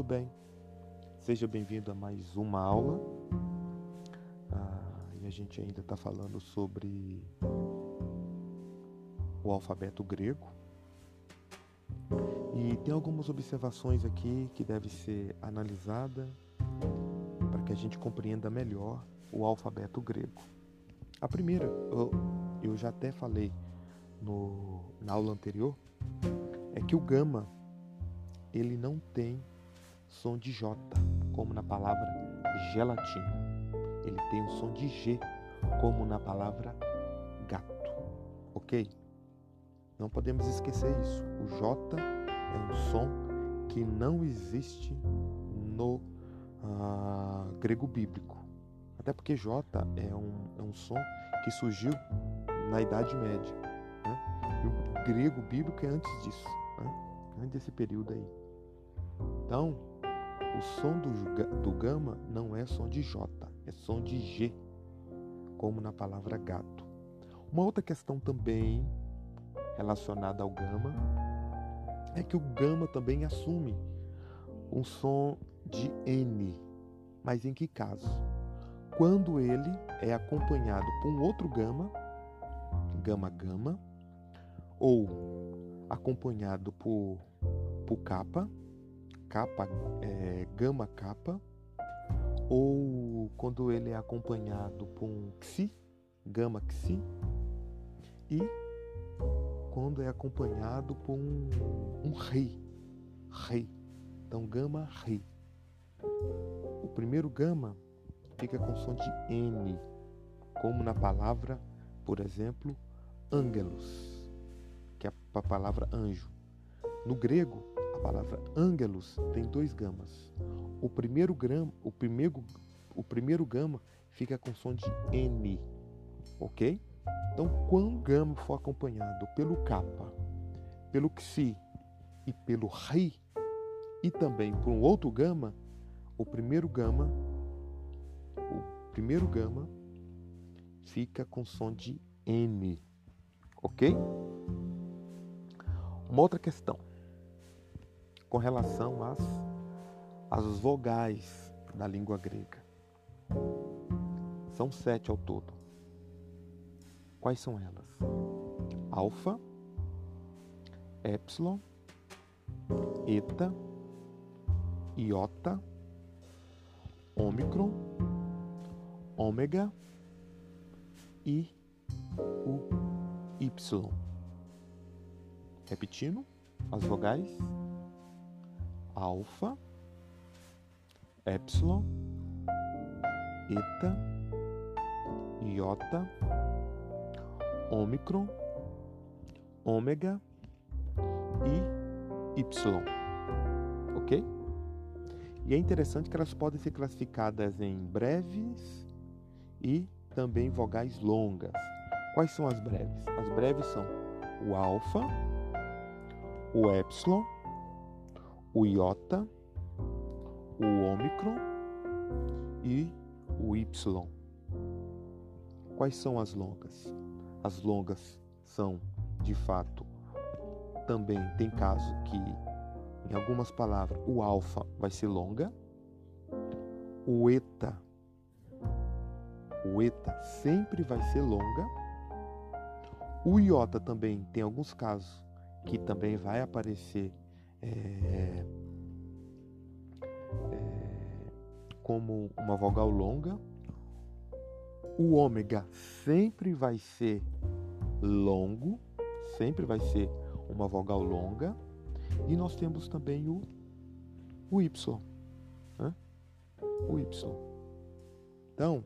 tudo bem? Seja bem-vindo a mais uma aula. Ah, e a gente ainda está falando sobre o alfabeto grego. E tem algumas observações aqui que devem ser analisadas para que a gente compreenda melhor o alfabeto grego. A primeira, eu, eu já até falei no, na aula anterior, é que o gama ele não tem som de J, como na palavra gelatina. Ele tem o som de G, como na palavra gato. Ok? Não podemos esquecer isso. O J é um som que não existe no uh, grego bíblico. Até porque J é um, é um som que surgiu na Idade Média. Né? O grego bíblico é antes disso, né? antes desse período aí. Então, o som do, do gama não é som de J, é som de G, como na palavra gato. Uma outra questão também relacionada ao gama é que o gama também assume um som de N. Mas em que caso? Quando ele é acompanhado por um outro gama, gama gama, ou acompanhado por, por capa, capa, é, gama capa, ou quando ele é acompanhado por um xi, gama xi, e quando é acompanhado por um, um rei, rei. Então, gama rei. O primeiro gama fica com som de N, como na palavra, por exemplo, ângelos, que é a palavra anjo. No grego, palavra ângelos tem dois gamas. O primeiro grama, o primeiro, o primeiro gama fica com som de N, ok? Então, quando gama for acompanhado pelo capa, pelo xi e pelo rei, e também por um outro gama, o primeiro gama, o primeiro gama fica com som de N, ok? Uma outra questão com relação às, às vogais da língua grega. São sete ao todo. Quais são elas? Alfa, Epsilon, Eta, Iota, Ômicron, Ômega e o Y. Repetindo as vogais alfa, epsilon, eta, iota, ômicron, ômega e y. Ok? E é interessante que elas podem ser classificadas em breves e também vogais longas. Quais são as breves? As breves são o alfa, o epsilon, o iota, o ômicron e o y. Quais são as longas? As longas são, de fato, também tem caso que, em algumas palavras, o alfa vai ser longa, o eta, o eta sempre vai ser longa, o iota também tem alguns casos que também vai aparecer é, é, como uma vogal longa. O ômega sempre vai ser longo, sempre vai ser uma vogal longa. E nós temos também o, o Y. Né? O Y. Então,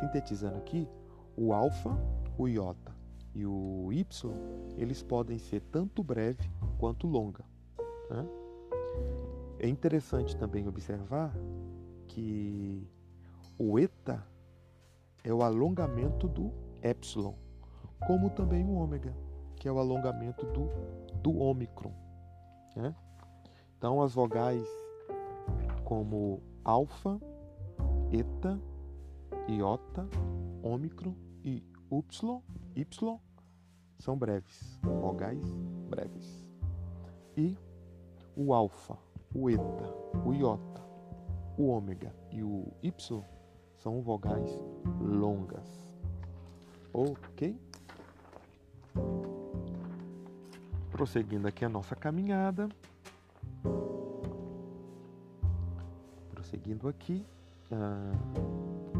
sintetizando aqui, o alfa, o iota e o y, eles podem ser tanto breve quanto longa. Né? É interessante também observar que o eta é o alongamento do epsilon, como também o ômega, que é o alongamento do, do ômicron. Né? Então, as vogais como alfa, eta, iota, ômicron e y, y são breves, vogais breves. E o alfa, o eta, o iota, o ômega e o y são vogais longas. Ok? Prosseguindo aqui a nossa caminhada. Prosseguindo aqui, ah,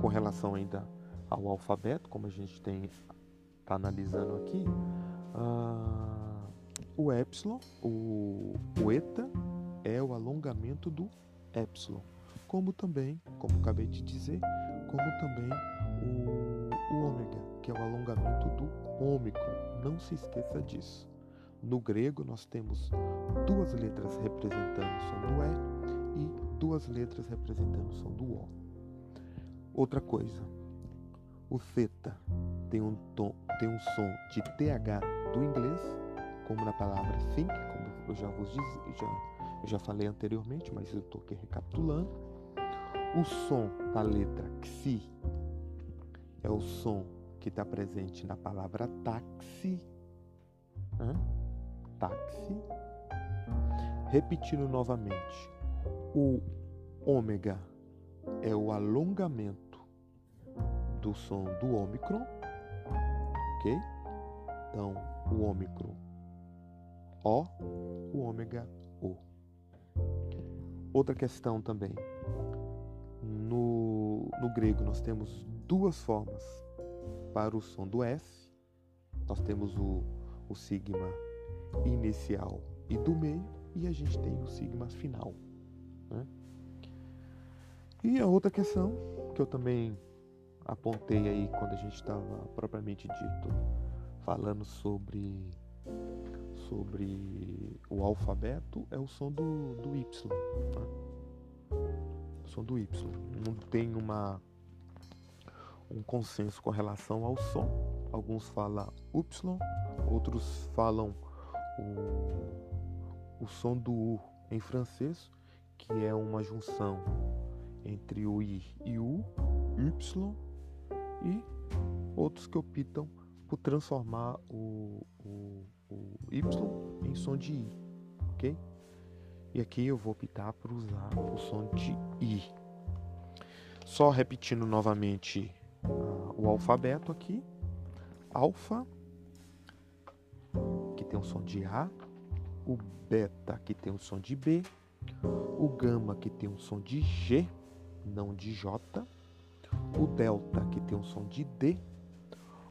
com relação ainda ao alfabeto, como a gente tem está analisando aqui, ah, o epsilon, o, o eta é o alongamento do epsilon, como também, como acabei de dizer, como também o, o ômega, que é o alongamento do ômicron. Não se esqueça disso. No grego, nós temos duas letras representando o som do E e duas letras representando o som do O. Outra coisa, o θ tem um, tom, tem um som de TH do inglês, como na palavra think, como eu já vos diz, já, eu já falei anteriormente, mas eu estou aqui recapitulando. O som da letra xi é o som que está presente na palavra táxi. Hã? Táxi. Repetindo novamente, o ômega é o alongamento do som do ômicron, ok? Então, o ômicron O, o ômega O. Outra questão também. No, no grego nós temos duas formas para o som do S. Nós temos o, o sigma inicial e do meio, e a gente tem o sigma final. Né? E a outra questão que eu também apontei aí quando a gente estava propriamente dito falando sobre sobre o alfabeto é o som do, do Y. Né? O som do Y. Não tem uma um consenso com relação ao som. Alguns falam Y, outros falam o, o som do U em francês, que é uma junção entre o I e o Y, e outros que optam por transformar o, o Y em som de I, ok? E aqui eu vou optar por usar o som de I. Só repetindo novamente uh, o alfabeto aqui: alfa, que tem o som de A, o beta, que tem o som de B, o gama, que tem o som de G, não de J, o delta, que tem o som de D.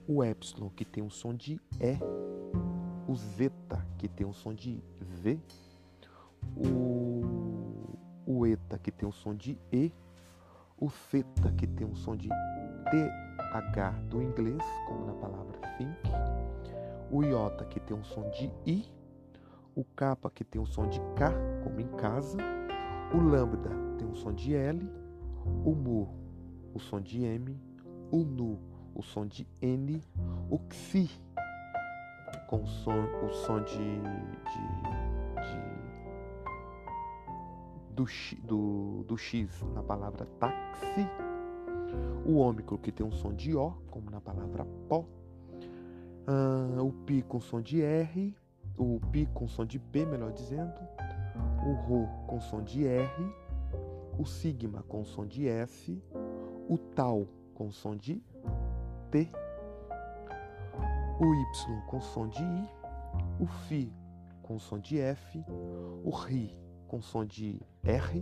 O epsilon que tem um som de E, o zeta que tem um som de V, o, o eta que tem um som de E, o theta que tem um som de TH do inglês, como na palavra think, o iota que tem um som de I, o kappa que tem um som de K, como em casa, o lambda tem um som de L, o mu o som de M, o nu o som de N, o Xi com o som, o som de, de, de do, do, do X na palavra táxi, o ômicro que tem um som de O, como na palavra pó, uh, o Pi com som de R, o Pi com som de P, melhor dizendo, o Rho com som de R, o Sigma com som de S, o Tau com som de T, o Y com som de I, o Fi com som de F, o Ri com som de R,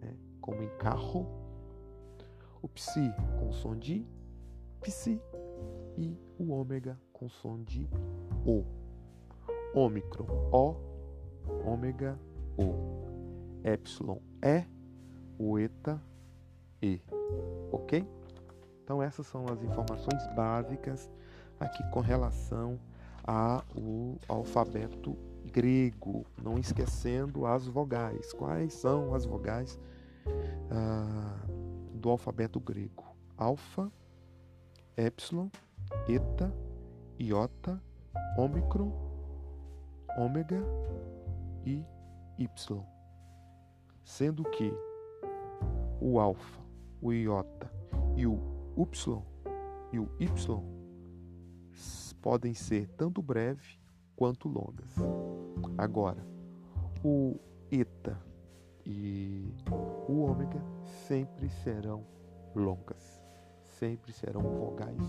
né, como em carro, o Psi com som de Psi e o ômega com som de O. Ômicron, O, ômega, O. Epsilon, E, o eta, E. Ok? Então essas são as informações básicas aqui com relação ao alfabeto grego, não esquecendo as vogais. Quais são as vogais ah, do alfabeto grego? Alfa, epsilon, eta, iota, ômicron, ômega e y. Sendo que o alfa, o iota e o Y e o Y podem ser tanto breve quanto longas. Agora, o eta e o ômega sempre serão longas, sempre serão vogais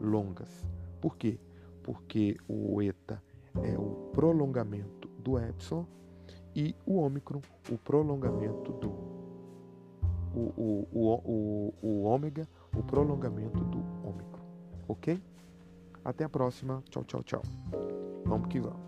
longas. Por quê? Porque o eta é o prolongamento do epsilon e o ômicron, o prolongamento do o, o, o, o, o ômega, o prolongamento do ômicron. Ok? Até a próxima. Tchau, tchau, tchau. Vamos que vamos.